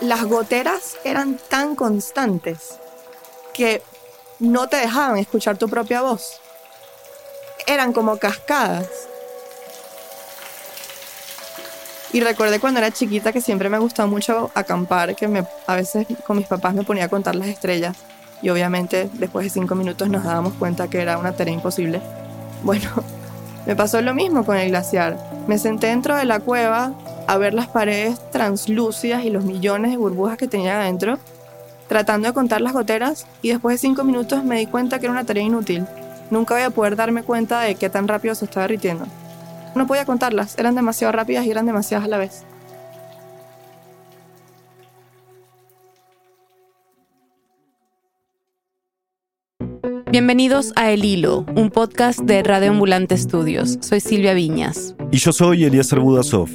las goteras eran tan constantes que no te dejaban escuchar tu propia voz. Eran como cascadas. Y recordé cuando era chiquita que siempre me gustaba mucho acampar, que me, a veces con mis papás me ponía a contar las estrellas. Y obviamente después de cinco minutos nos dábamos cuenta que era una tarea imposible. Bueno, me pasó lo mismo con el glaciar. Me senté dentro de la cueva a ver las paredes translúcidas y los millones de burbujas que tenía adentro, tratando de contar las goteras y después de cinco minutos me di cuenta que era una tarea inútil. Nunca voy a poder darme cuenta de qué tan rápido se estaba derritiendo. No podía contarlas, eran demasiado rápidas y eran demasiadas a la vez. Bienvenidos a El Hilo, un podcast de Radio Ambulante Estudios. Soy Silvia Viñas. Y yo soy Eliezer Budasov.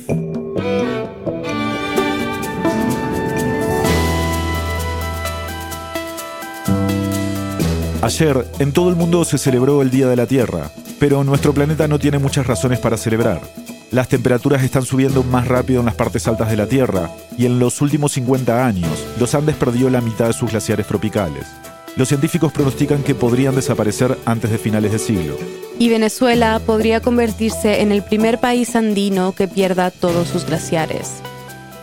Ayer, en todo el mundo se celebró el Día de la Tierra, pero nuestro planeta no tiene muchas razones para celebrar. Las temperaturas están subiendo más rápido en las partes altas de la Tierra, y en los últimos 50 años, los Andes perdió la mitad de sus glaciares tropicales. Los científicos pronostican que podrían desaparecer antes de finales de siglo. Y Venezuela podría convertirse en el primer país andino que pierda todos sus glaciares.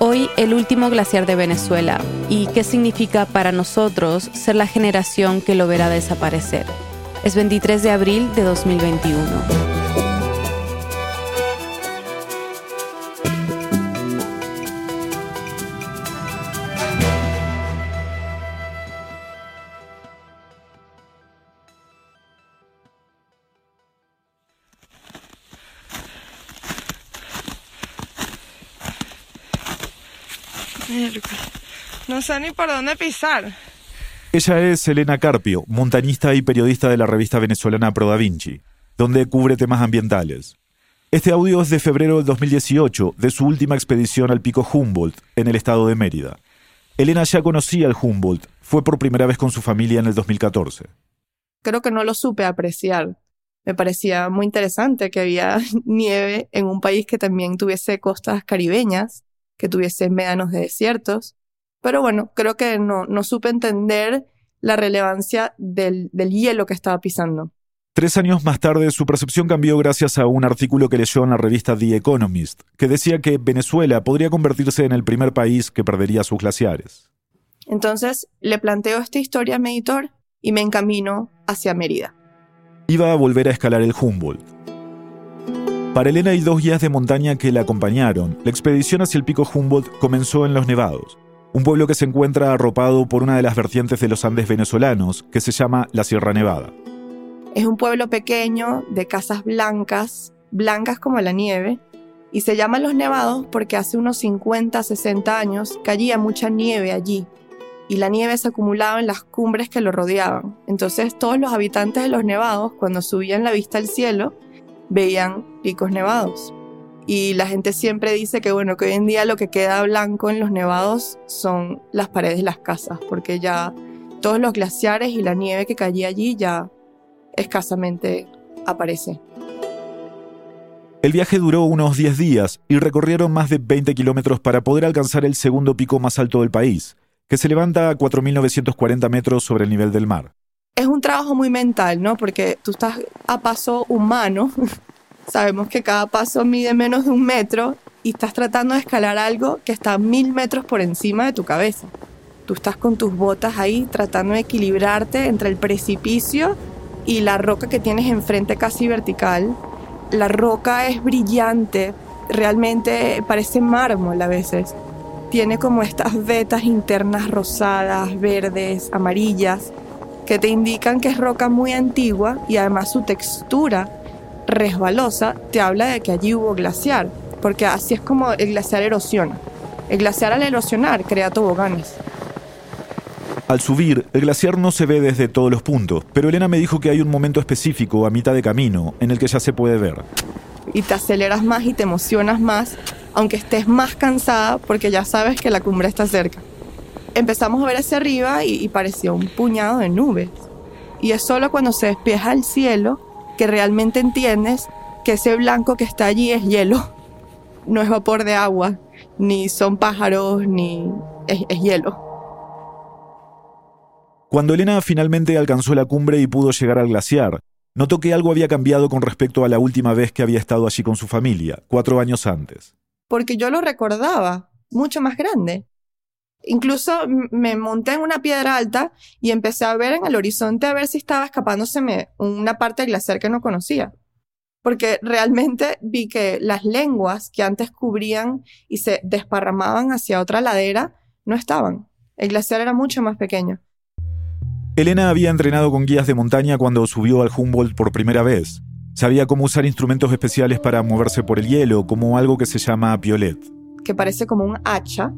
Hoy el último glaciar de Venezuela y qué significa para nosotros ser la generación que lo verá desaparecer. Es 23 de abril de 2021. No sé ni por dónde pisar. Ella es Elena Carpio, montañista y periodista de la revista venezolana Pro Da Vinci, donde cubre temas ambientales. Este audio es de febrero del 2018, de su última expedición al pico Humboldt, en el estado de Mérida. Elena ya conocía el Humboldt, fue por primera vez con su familia en el 2014. Creo que no lo supe apreciar. Me parecía muy interesante que había nieve en un país que también tuviese costas caribeñas, que tuviese médanos de desiertos, pero bueno, creo que no, no supe entender la relevancia del, del hielo que estaba pisando. Tres años más tarde, su percepción cambió gracias a un artículo que leyó en la revista The Economist, que decía que Venezuela podría convertirse en el primer país que perdería sus glaciares. Entonces, le planteo esta historia a mi editor y me encamino hacia Mérida. Iba a volver a escalar el Humboldt. Para Elena hay dos guías de montaña que la acompañaron. La expedición hacia el pico Humboldt comenzó en Los Nevados un pueblo que se encuentra arropado por una de las vertientes de los Andes venezolanos, que se llama la Sierra Nevada. Es un pueblo pequeño de casas blancas, blancas como la nieve, y se llama Los Nevados porque hace unos 50, 60 años caía mucha nieve allí, y la nieve se acumulaba en las cumbres que lo rodeaban. Entonces todos los habitantes de los nevados, cuando subían la vista al cielo, veían picos nevados. Y la gente siempre dice que bueno, que hoy en día lo que queda blanco en los nevados son las paredes de las casas, porque ya todos los glaciares y la nieve que caía allí ya escasamente aparece. El viaje duró unos 10 días y recorrieron más de 20 kilómetros para poder alcanzar el segundo pico más alto del país, que se levanta a 4.940 metros sobre el nivel del mar. Es un trabajo muy mental, ¿no? Porque tú estás a paso humano Sabemos que cada paso mide menos de un metro y estás tratando de escalar algo que está mil metros por encima de tu cabeza. Tú estás con tus botas ahí tratando de equilibrarte entre el precipicio y la roca que tienes enfrente casi vertical. La roca es brillante, realmente parece mármol a veces. Tiene como estas vetas internas rosadas, verdes, amarillas, que te indican que es roca muy antigua y además su textura resbalosa te habla de que allí hubo glaciar, porque así es como el glaciar erosiona. El glaciar al erosionar crea toboganes. Al subir, el glaciar no se ve desde todos los puntos, pero Elena me dijo que hay un momento específico a mitad de camino en el que ya se puede ver. Y te aceleras más y te emocionas más, aunque estés más cansada porque ya sabes que la cumbre está cerca. Empezamos a ver hacia arriba y, y parecía un puñado de nubes. Y es solo cuando se despeja el cielo que realmente entiendes que ese blanco que está allí es hielo, no es vapor de agua, ni son pájaros, ni, es, es hielo. Cuando Elena finalmente alcanzó la cumbre y pudo llegar al glaciar, notó que algo había cambiado con respecto a la última vez que había estado allí con su familia, cuatro años antes. Porque yo lo recordaba mucho más grande. Incluso me monté en una piedra alta y empecé a ver en el horizonte a ver si estaba escapándoseme una parte del glaciar que no conocía. Porque realmente vi que las lenguas que antes cubrían y se desparramaban hacia otra ladera no estaban. El glaciar era mucho más pequeño. Elena había entrenado con guías de montaña cuando subió al Humboldt por primera vez. Sabía cómo usar instrumentos especiales para moverse por el hielo, como algo que se llama piolet. Que parece como un hacha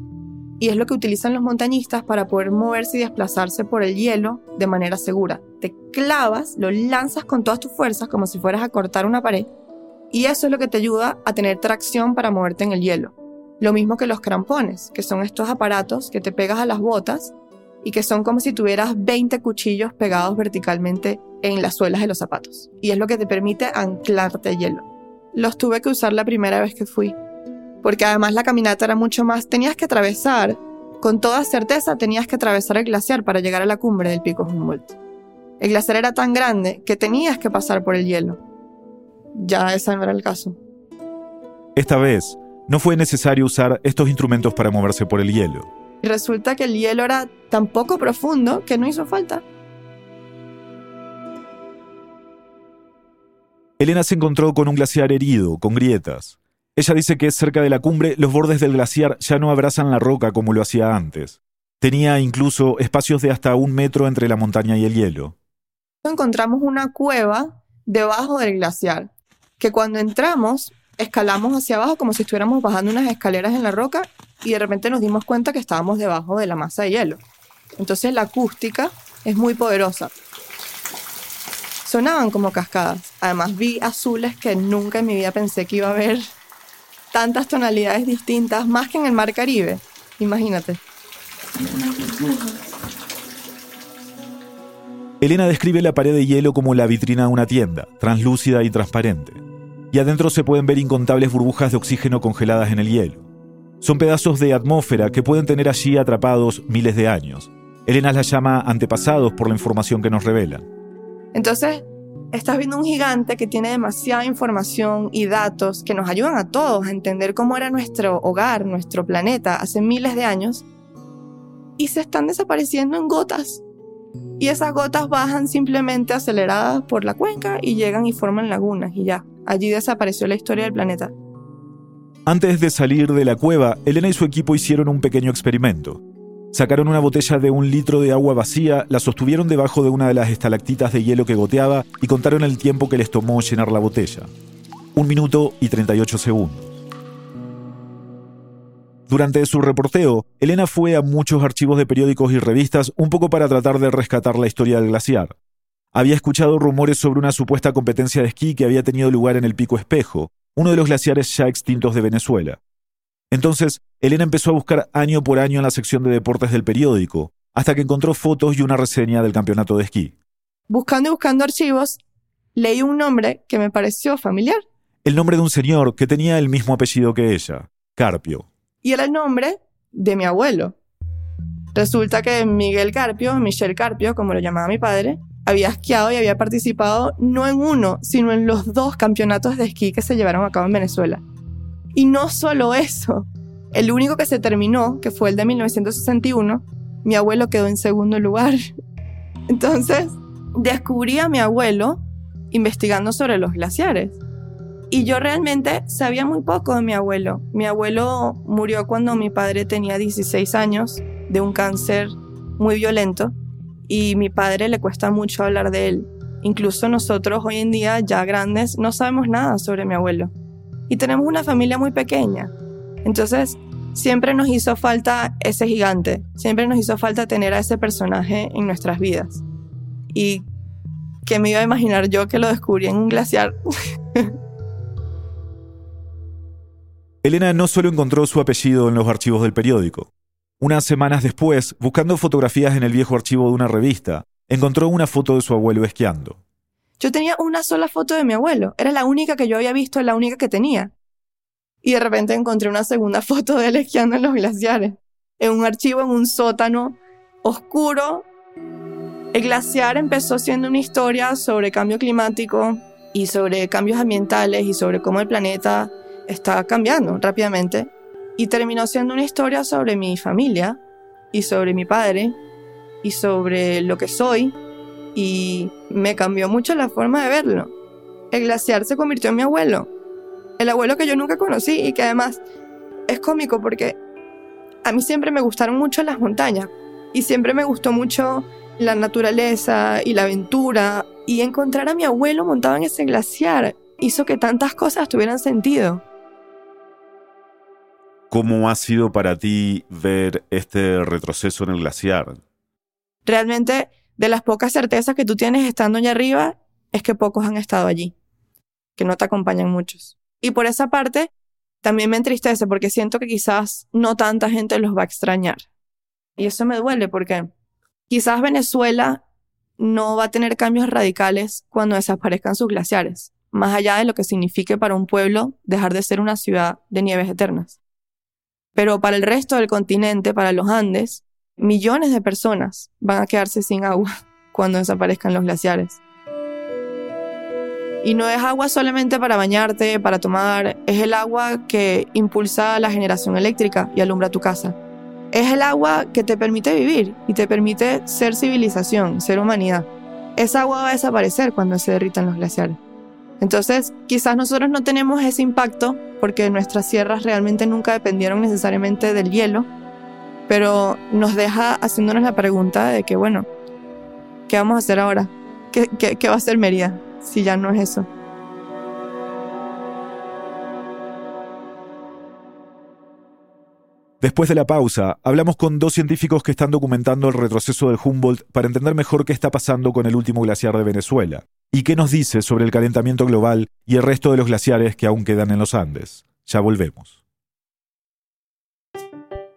y es lo que utilizan los montañistas para poder moverse y desplazarse por el hielo de manera segura. Te clavas, lo lanzas con todas tus fuerzas como si fueras a cortar una pared y eso es lo que te ayuda a tener tracción para moverte en el hielo. Lo mismo que los crampones, que son estos aparatos que te pegas a las botas y que son como si tuvieras 20 cuchillos pegados verticalmente en las suelas de los zapatos. Y es lo que te permite anclarte el hielo. Los tuve que usar la primera vez que fui, porque además la caminata era mucho más, tenías que atravesar, con toda certeza tenías que atravesar el glaciar para llegar a la cumbre del pico Humboldt. El glaciar era tan grande que tenías que pasar por el hielo. Ya ese no era el caso. Esta vez, no fue necesario usar estos instrumentos para moverse por el hielo. Y resulta que el hielo era tan poco profundo que no hizo falta. Elena se encontró con un glaciar herido, con grietas. Ella dice que cerca de la cumbre los bordes del glaciar ya no abrazan la roca como lo hacía antes. Tenía incluso espacios de hasta un metro entre la montaña y el hielo. Encontramos una cueva debajo del glaciar, que cuando entramos escalamos hacia abajo como si estuviéramos bajando unas escaleras en la roca y de repente nos dimos cuenta que estábamos debajo de la masa de hielo. Entonces la acústica es muy poderosa. Sonaban como cascadas. Además vi azules que nunca en mi vida pensé que iba a ver tantas tonalidades distintas, más que en el mar Caribe. Imagínate. Elena describe la pared de hielo como la vitrina de una tienda, translúcida y transparente. Y adentro se pueden ver incontables burbujas de oxígeno congeladas en el hielo. Son pedazos de atmósfera que pueden tener allí atrapados miles de años. Elena las llama antepasados por la información que nos revelan. Entonces, estás viendo un gigante que tiene demasiada información y datos que nos ayudan a todos a entender cómo era nuestro hogar, nuestro planeta hace miles de años, y se están desapareciendo en gotas. Y esas gotas bajan simplemente aceleradas por la cuenca y llegan y forman lagunas y ya. Allí desapareció la historia del planeta. Antes de salir de la cueva, Elena y su equipo hicieron un pequeño experimento. Sacaron una botella de un litro de agua vacía, la sostuvieron debajo de una de las estalactitas de hielo que goteaba y contaron el tiempo que les tomó llenar la botella. Un minuto y 38 segundos. Durante su reporteo, Elena fue a muchos archivos de periódicos y revistas un poco para tratar de rescatar la historia del glaciar. Había escuchado rumores sobre una supuesta competencia de esquí que había tenido lugar en el Pico Espejo, uno de los glaciares ya extintos de Venezuela. Entonces, Elena empezó a buscar año por año en la sección de deportes del periódico, hasta que encontró fotos y una reseña del campeonato de esquí. Buscando y buscando archivos, leí un nombre que me pareció familiar. El nombre de un señor que tenía el mismo apellido que ella, Carpio. Y era el nombre de mi abuelo. Resulta que Miguel Carpio, Michel Carpio, como lo llamaba mi padre, había esquiado y había participado no en uno, sino en los dos campeonatos de esquí que se llevaron a cabo en Venezuela. Y no solo eso, el único que se terminó, que fue el de 1961, mi abuelo quedó en segundo lugar. Entonces, descubrí a mi abuelo investigando sobre los glaciares. Y yo realmente sabía muy poco de mi abuelo. Mi abuelo murió cuando mi padre tenía 16 años de un cáncer muy violento y mi padre le cuesta mucho hablar de él. Incluso nosotros hoy en día, ya grandes, no sabemos nada sobre mi abuelo. Y tenemos una familia muy pequeña. Entonces, siempre nos hizo falta ese gigante, siempre nos hizo falta tener a ese personaje en nuestras vidas. Y que me iba a imaginar yo que lo descubrí en un glaciar. Elena no solo encontró su apellido en los archivos del periódico, unas semanas después, buscando fotografías en el viejo archivo de una revista, encontró una foto de su abuelo esquiando. Yo tenía una sola foto de mi abuelo, era la única que yo había visto, la única que tenía. Y de repente encontré una segunda foto de él esquiando en los glaciares. en un archivo en un sótano oscuro. El glaciar empezó siendo una historia sobre cambio climático y sobre cambios ambientales y sobre cómo el planeta está cambiando rápidamente. Y terminó siendo una historia sobre mi familia y sobre mi padre y sobre lo que soy. Y me cambió mucho la forma de verlo. El glaciar se convirtió en mi abuelo. El abuelo que yo nunca conocí y que además es cómico porque a mí siempre me gustaron mucho las montañas y siempre me gustó mucho la naturaleza y la aventura y encontrar a mi abuelo montado en ese glaciar hizo que tantas cosas tuvieran sentido. ¿Cómo ha sido para ti ver este retroceso en el glaciar? Realmente, de las pocas certezas que tú tienes estando allá arriba, es que pocos han estado allí, que no te acompañan muchos. Y por esa parte, también me entristece porque siento que quizás no tanta gente los va a extrañar. Y eso me duele porque quizás Venezuela no va a tener cambios radicales cuando desaparezcan sus glaciares, más allá de lo que signifique para un pueblo dejar de ser una ciudad de nieves eternas. Pero para el resto del continente, para los Andes, millones de personas van a quedarse sin agua cuando desaparezcan los glaciares. Y no es agua solamente para bañarte, para tomar, es el agua que impulsa la generación eléctrica y alumbra tu casa. Es el agua que te permite vivir y te permite ser civilización, ser humanidad. Esa agua va a desaparecer cuando se derritan los glaciares. Entonces, quizás nosotros no tenemos ese impacto porque nuestras sierras realmente nunca dependieron necesariamente del hielo, pero nos deja haciéndonos la pregunta de que, bueno, ¿qué vamos a hacer ahora? ¿Qué, qué va a hacer Mérida si ya no es eso? Después de la pausa, hablamos con dos científicos que están documentando el retroceso del Humboldt para entender mejor qué está pasando con el último glaciar de Venezuela y qué nos dice sobre el calentamiento global y el resto de los glaciares que aún quedan en los Andes. Ya volvemos.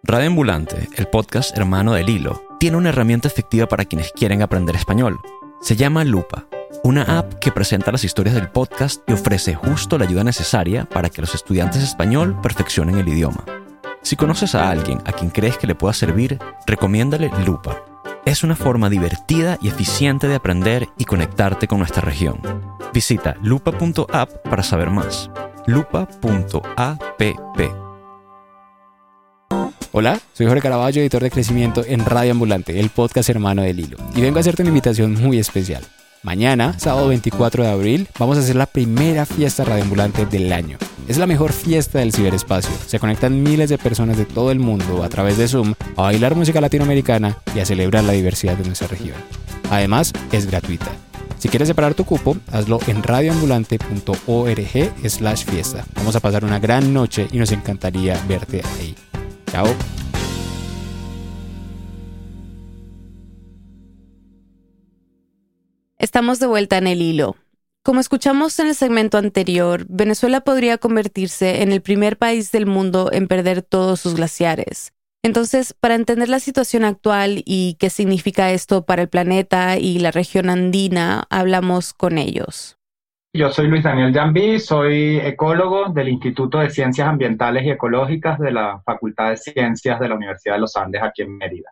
Radio Ambulante, el podcast hermano del hilo, tiene una herramienta efectiva para quienes quieren aprender español. Se llama Lupa, una app que presenta las historias del podcast y ofrece justo la ayuda necesaria para que los estudiantes español perfeccionen el idioma. Si conoces a alguien a quien crees que le pueda servir, recomiéndale Lupa es una forma divertida y eficiente de aprender y conectarte con nuestra región. Visita lupa.app para saber más. lupa.app. Hola, soy Jorge Caraballo, editor de crecimiento en Radio Ambulante, el podcast hermano del hilo, y vengo a hacerte una invitación muy especial. Mañana, sábado 24 de abril, vamos a hacer la primera fiesta radioambulante del año. Es la mejor fiesta del ciberespacio. Se conectan miles de personas de todo el mundo a través de Zoom a bailar música latinoamericana y a celebrar la diversidad de nuestra región. Además, es gratuita. Si quieres separar tu cupo, hazlo en radioambulante.org slash fiesta. Vamos a pasar una gran noche y nos encantaría verte ahí. Estamos de vuelta en el hilo. Como escuchamos en el segmento anterior, Venezuela podría convertirse en el primer país del mundo en perder todos sus glaciares. Entonces, para entender la situación actual y qué significa esto para el planeta y la región andina, hablamos con ellos. Yo soy Luis Daniel Jambí, soy ecólogo del Instituto de Ciencias Ambientales y Ecológicas de la Facultad de Ciencias de la Universidad de los Andes aquí en Mérida.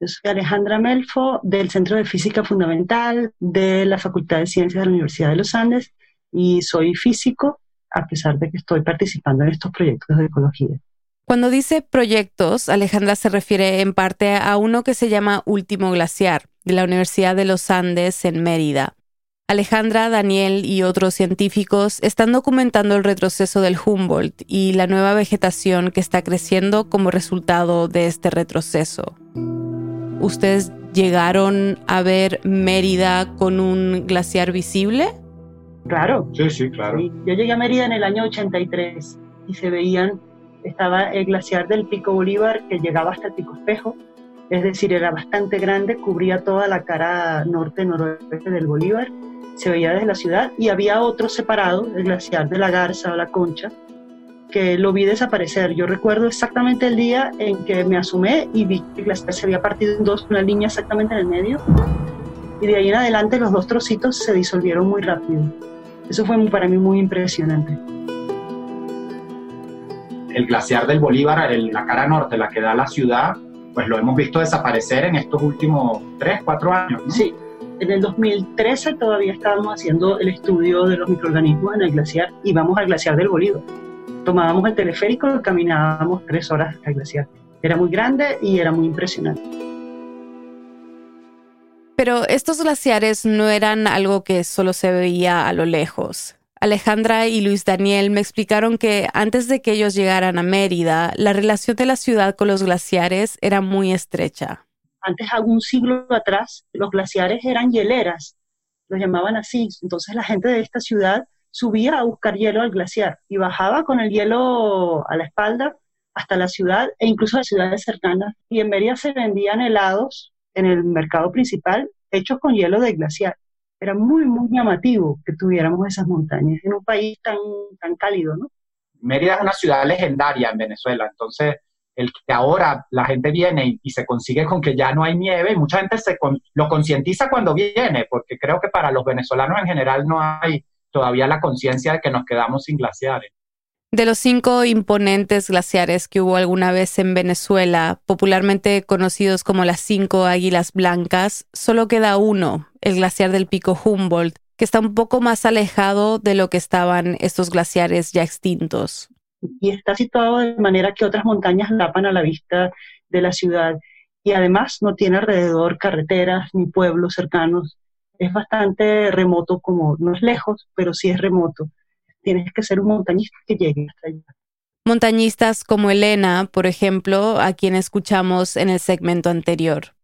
Yo soy Alejandra Melfo del Centro de Física Fundamental de la Facultad de Ciencias de la Universidad de los Andes y soy físico a pesar de que estoy participando en estos proyectos de ecología. Cuando dice proyectos, Alejandra se refiere en parte a uno que se llama Último Glaciar, de la Universidad de los Andes en Mérida. Alejandra, Daniel y otros científicos están documentando el retroceso del Humboldt y la nueva vegetación que está creciendo como resultado de este retroceso. ¿Ustedes llegaron a ver Mérida con un glaciar visible? Claro. Sí, sí, claro. Yo llegué a Mérida en el año 83 y se veían, estaba el glaciar del Pico Bolívar que llegaba hasta el Pico Espejo, es decir, era bastante grande, cubría toda la cara norte-noroeste del Bolívar, se veía desde la ciudad y había otro separado, el glaciar de la Garza o la Concha, que lo vi desaparecer. Yo recuerdo exactamente el día en que me asomé y vi que la se había partido en dos, una línea exactamente en el medio. Y de ahí en adelante los dos trocitos se disolvieron muy rápido. Eso fue para mí muy impresionante. El glaciar del Bolívar, la cara norte, la que da a la ciudad, pues lo hemos visto desaparecer en estos últimos 3, 4 años. Sí, en el 2013 todavía estábamos haciendo el estudio de los microorganismos en el glaciar y vamos al glaciar del Bolívar. Tomábamos el teleférico y caminábamos tres horas al glaciar. Era muy grande y era muy impresionante. Pero estos glaciares no eran algo que solo se veía a lo lejos. Alejandra y Luis Daniel me explicaron que antes de que ellos llegaran a Mérida, la relación de la ciudad con los glaciares era muy estrecha. Antes, algún siglo atrás, los glaciares eran hieleras, los llamaban así. Entonces la gente de esta ciudad subía a buscar hielo al glaciar y bajaba con el hielo a la espalda hasta la ciudad e incluso a ciudades cercanas. Y en Mérida se vendían helados en el mercado principal hechos con hielo de glaciar era muy, muy llamativo que tuviéramos esas montañas en un país tan, tan cálido, ¿no? Mérida es una ciudad legendaria en Venezuela, entonces el que ahora la gente viene y, se consigue con que ya no hay nieve, mucha gente se lo concientiza cuando viene, porque creo que para los venezolanos en general no hay todavía la conciencia de que nos quedamos sin glaciares. De los cinco imponentes glaciares que hubo alguna vez en Venezuela, popularmente conocidos como las cinco águilas blancas, solo queda uno, el glaciar del pico Humboldt, que está un poco más alejado de lo que estaban estos glaciares ya extintos. Y está situado de manera que otras montañas lapan a la vista de la ciudad y además no tiene alrededor carreteras ni pueblos cercanos. Es bastante remoto, como no es lejos, pero sí es remoto tienes que ser un montañista que llegue hasta allá. Montañistas como Elena, por ejemplo, a quien escuchamos en el segmento anterior.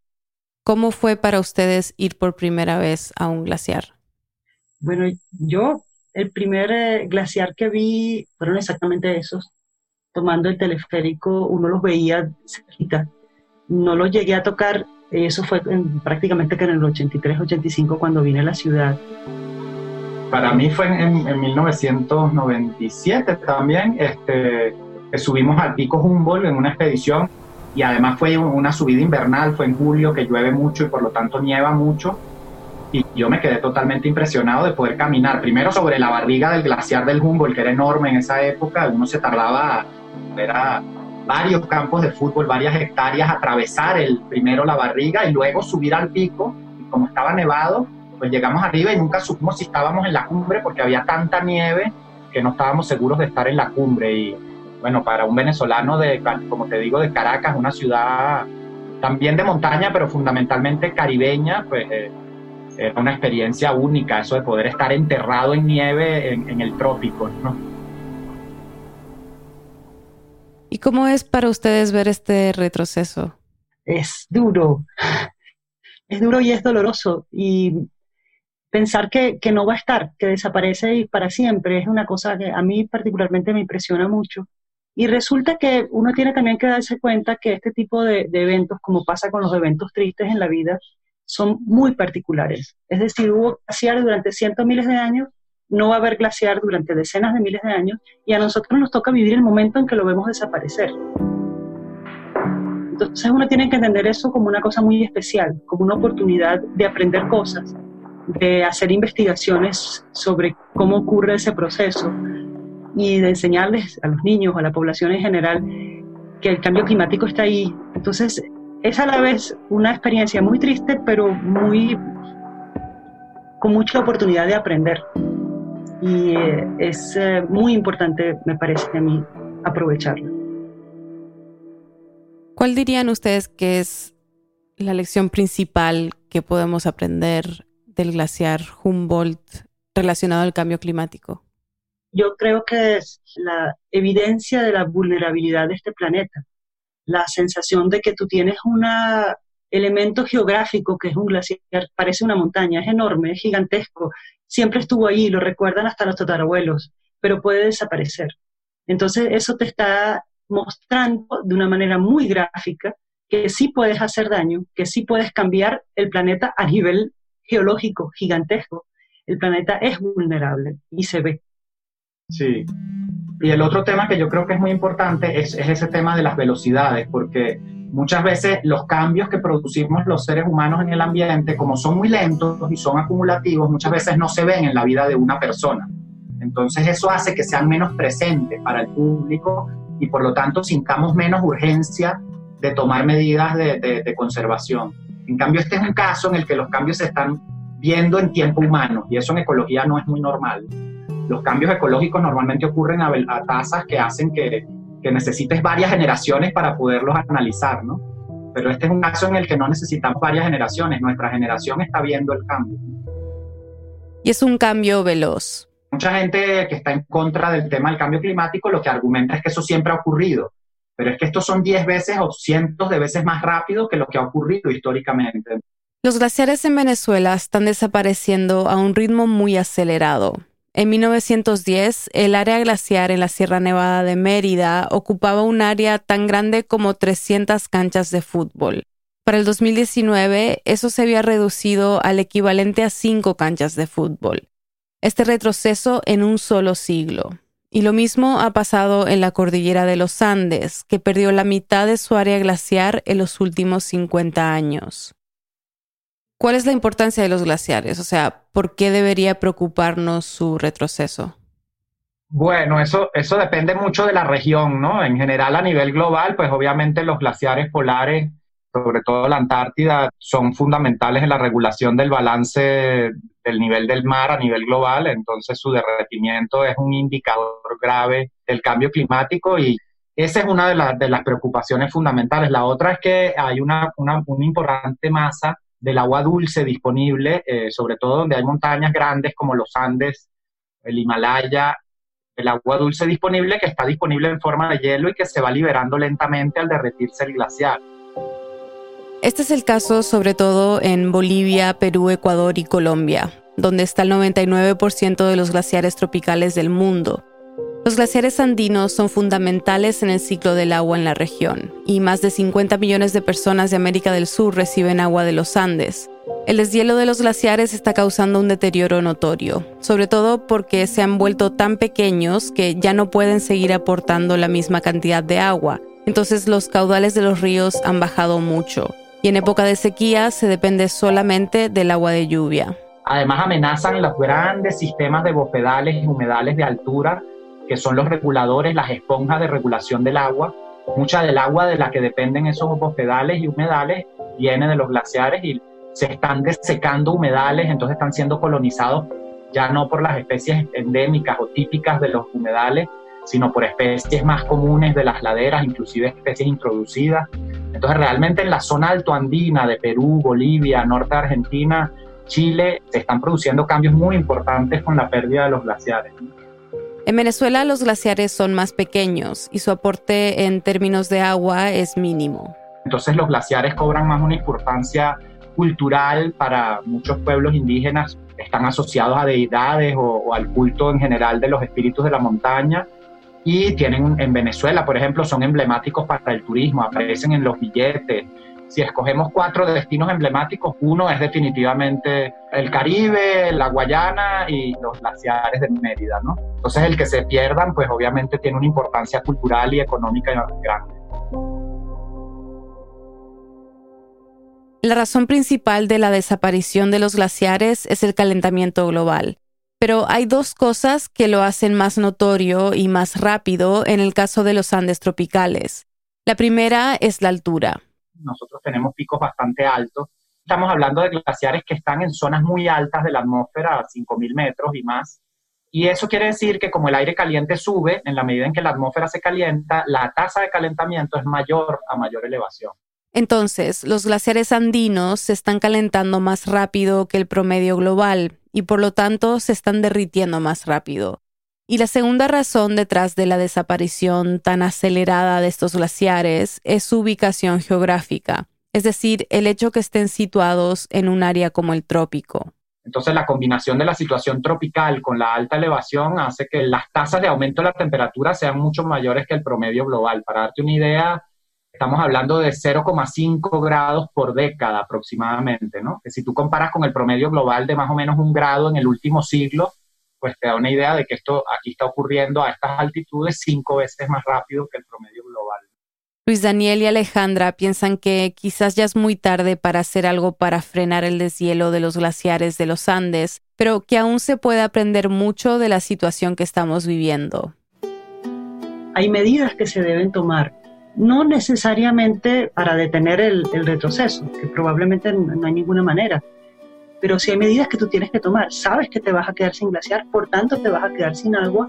¿Cómo fue para ustedes ir por primera vez a un glaciar? Bueno, yo el primer eh, glaciar que vi fueron exactamente esos. Tomando el teleférico, uno los veía cerquita. No los llegué a tocar, eso fue prácticamente que en el 83, 85 cuando vine a la ciudad para mí fue en, 1997 también, este, subimos al pico Humboldt en una expedición y además fue una subida invernal, fue en julio que llueve mucho y por lo tanto nieva mucho y yo me quedé totalmente impresionado de poder caminar primero sobre la barriga del glaciar del Humboldt que era enorme en esa época, uno se tardaba, era varios campos de fútbol, varias hectáreas, atravesar el primero la barriga y luego subir al pico, y como estaba nevado, pues llegamos arriba y nunca supimos si estábamos en la cumbre porque había tanta nieve que no estábamos seguros de estar en la cumbre. Y bueno, para un venezolano de, como te digo, de Caracas, una ciudad también de montaña, pero fundamentalmente caribeña, pues eh, era una experiencia única, eso de poder estar enterrado en nieve en, el trópico, ¿no? ¿Y cómo es para ustedes ver este retroceso? Es duro, es duro y es doloroso. Y pensar que, no va a estar, que desaparece para siempre, es una cosa que a mí particularmente me impresiona mucho. Y resulta que uno tiene también que darse cuenta que este tipo de, eventos, como pasa con los eventos tristes en la vida, son muy particulares. Es decir, hubo glaciar durante cientos miles de años, no va a haber glaciar durante decenas de miles de años, y a nosotros nos toca vivir el momento en que lo vemos desaparecer. Entonces uno tiene que entender eso como una cosa muy especial, como una oportunidad de aprender cosas de hacer investigaciones sobre cómo ocurre ese proceso y de enseñarles a los niños, a la población en general, que el cambio climático está ahí. Entonces, es a la vez una experiencia muy triste, pero muy con mucha oportunidad de aprender. Y eh, es eh, muy importante, me parece a mí, aprovecharlo. ¿Cuál dirían ustedes que es la lección principal que podemos aprender del glaciar Humboldt relacionado al cambio climático? Yo creo que es la evidencia de la vulnerabilidad de este planeta, la sensación de que tú tienes un elemento geográfico que es un glaciar, parece una montaña, es enorme, es gigantesco, siempre estuvo ahí, lo recuerdan hasta los tatarabuelos, pero puede desaparecer. Entonces eso te está mostrando de una manera muy gráfica que sí puedes hacer daño, que sí puedes cambiar el planeta a nivel geológico gigantesco, el planeta es vulnerable y se ve. Sí. Y el otro tema que yo creo que es muy importante es, ese tema de las velocidades, porque muchas veces los cambios que producimos los seres humanos en el ambiente, como son muy lentos y son acumulativos, muchas veces no se ven en la vida de una persona. Entonces eso hace que sean menos presentes para el público y por lo tanto sintamos menos urgencia de tomar medidas de, de, conservación. En cambio, este es un caso en el que los cambios se están viendo en tiempo humano y eso en ecología no es muy normal. Los cambios ecológicos normalmente ocurren a, a tasas que hacen que, que necesites varias generaciones para poderlos analizar, ¿no? Pero este es un caso en el que no necesitamos varias generaciones, nuestra generación está viendo el cambio. Y es un cambio veloz. Mucha gente que está en contra del tema del cambio climático lo que argumenta es que eso siempre ha ocurrido, pero es que estos son 10 veces o cientos de veces más rápido que lo que ha ocurrido históricamente. Los glaciares en Venezuela están desapareciendo a un ritmo muy acelerado. En 1910, el área glaciar en la Sierra Nevada de Mérida ocupaba un área tan grande como 300 canchas de fútbol. Para el 2019, eso se había reducido al equivalente a cinco canchas de fútbol. Este retroceso en un solo siglo. Y lo mismo ha pasado en la cordillera de los Andes, que perdió la mitad de su área glaciar en los últimos 50 años. ¿Cuál es la importancia de los glaciares? O sea, ¿por qué debería preocuparnos su retroceso? Bueno, eso, eso depende mucho de la región, ¿no? En general, a nivel global, pues obviamente los glaciares polares sobre todo la Antártida, son fundamentales en la regulación del balance del nivel del mar a nivel global, entonces su derretimiento es un indicador grave del cambio climático y esa es una de, las preocupaciones fundamentales. La otra es que hay una, una, importante masa del agua dulce disponible, eh, sobre todo donde hay montañas grandes como los Andes, el Himalaya, el agua dulce disponible que está disponible en forma de hielo y que se va liberando lentamente al derretirse el glaciar. Este es el caso sobre todo en Bolivia, Perú, Ecuador y Colombia, donde está el 99% de los glaciares tropicales del mundo. Los glaciares andinos son fundamentales en el ciclo del agua en la región, y más de 50 millones de personas de América del Sur reciben agua de los Andes. El deshielo de los glaciares está causando un deterioro notorio, sobre todo porque se han vuelto tan pequeños que ya no pueden seguir aportando la misma cantidad de agua, entonces los caudales de los ríos han bajado mucho y en época de sequía se depende solamente del agua de lluvia. Además amenazan los grandes sistemas de bofedales y humedales de altura, que son los reguladores, las esponjas de regulación del agua. Mucha del agua de la que dependen esos bofedales y humedales viene de los glaciares y se están desecando humedales, entonces están siendo colonizados ya no por las especies endémicas o típicas de los humedales, sino por especies más comunes de las laderas, inclusive especies introducidas. Entonces realmente en la zona altoandina de Perú, Bolivia, norte de Argentina, Chile, se están produciendo cambios muy importantes con la pérdida de los glaciares. En Venezuela los glaciares son más pequeños y su aporte en términos de agua es mínimo. Entonces los glaciares cobran más una importancia cultural para muchos pueblos indígenas, están asociados a deidades o, o al culto en general de los espíritus de la montaña y tienen en Venezuela, por ejemplo, son emblemáticos para el turismo, aparecen en los billetes. Si escogemos cuatro destinos emblemáticos, uno es definitivamente el Caribe, la Guayana y los glaciares de Mérida, ¿no? Entonces el que se pierdan, pues obviamente tiene una importancia cultural y económica grande. La razón principal de la desaparición de los glaciares es el calentamiento global. Pero hay dos cosas que lo hacen más notorio y más rápido en el caso de los Andes tropicales. La primera es la altura. Nosotros tenemos picos bastante altos. Estamos hablando de glaciares que están en zonas muy altas de la atmósfera, a 5.000 metros y más. Y eso quiere decir que como el aire caliente sube, en la medida en que la atmósfera se calienta, la tasa de calentamiento es mayor a mayor elevación. Entonces, los glaciares andinos se están calentando más rápido que el promedio global y por lo tanto se están derritiendo más rápido. Y la segunda razón detrás de la desaparición tan acelerada de estos glaciares es su ubicación geográfica, es decir, el hecho que estén situados en un área como el trópico. Entonces la combinación de la situación tropical con la alta elevación hace que las tasas de aumento de la temperatura sean mucho mayores que el promedio global. Para darte una idea, estamos hablando de 0,5 grados por década aproximadamente, ¿no? Que si tú comparas con el promedio global de más o menos un grado en el último siglo, pues te da una idea de que esto aquí está ocurriendo a estas altitudes cinco veces más rápido que el promedio global. Luis Daniel y Alejandra piensan que quizás ya es muy tarde para hacer algo para frenar el deshielo de los glaciares de los Andes, pero que aún se puede aprender mucho de la situación que estamos viviendo. Hay medidas que se deben tomar no necesariamente para detener el, retroceso, que probablemente no hay ninguna manera, pero si hay medidas que tú tienes que tomar, sabes que te vas a quedar sin glaciar, por tanto te vas a quedar sin agua,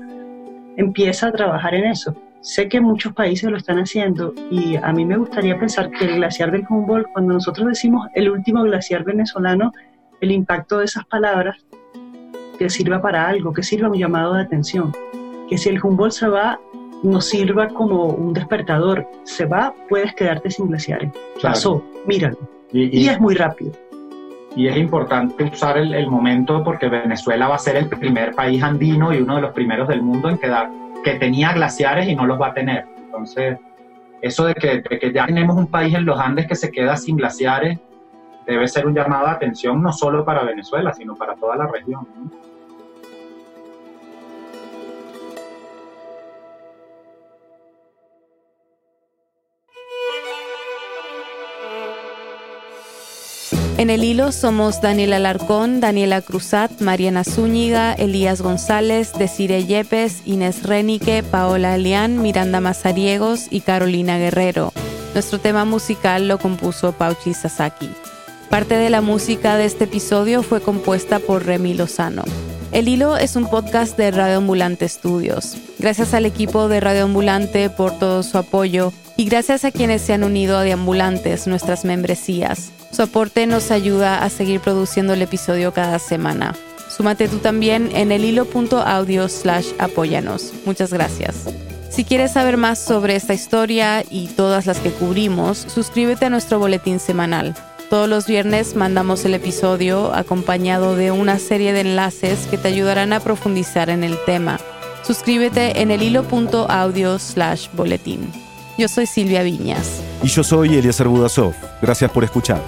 empieza a trabajar en eso. Sé que muchos países lo están haciendo y a mí me gustaría pensar que el glaciar del Humboldt, cuando nosotros decimos el último glaciar venezolano, el impacto de esas palabras que sirva para algo, que sirva un llamado de atención, que si el Humboldt se va, nos sirva como un despertador. Se va, puedes quedarte sin glaciares. Pasó, míralo. Y, es muy rápido. Y es importante usar el, momento porque Venezuela va a ser el primer país andino y uno de los primeros del mundo en quedar, que tenía glaciares y no los va a tener. Entonces, eso de que, de que ya tenemos un país en los Andes que se queda sin glaciares, debe ser un llamado de atención no solo para Venezuela, sino para toda la región. En el hilo somos Daniela Alarcón, Daniela Cruzat, Mariana Zúñiga, Elías González, Desire Yepes, Inés Renique, Paola Alián, Miranda Mazariegos y Carolina Guerrero. Nuestro tema musical lo compuso Pauchi Sasaki. Parte de la música de este episodio fue compuesta por Remy Lozano. El Hilo es un podcast de Radio Ambulante Studios. Gracias al equipo de Radio Ambulante por todo su apoyo y gracias a quienes se han unido a Deambulantes, nuestras membresías. Su aporte nos ayuda a seguir produciendo el episodio cada semana. Súmate tú también en el hilo.audio slash apóyanos. Muchas gracias. Si quieres saber más sobre esta historia y todas las que cubrimos, suscríbete a nuestro boletín semanal. Todos los viernes mandamos el episodio acompañado de una serie de enlaces que te ayudarán a profundizar en el tema. Suscríbete en el hilo.audio slash boletín. Yo soy Silvia Viñas. Y yo soy Eliezer Budasov. Gracias por escuchar.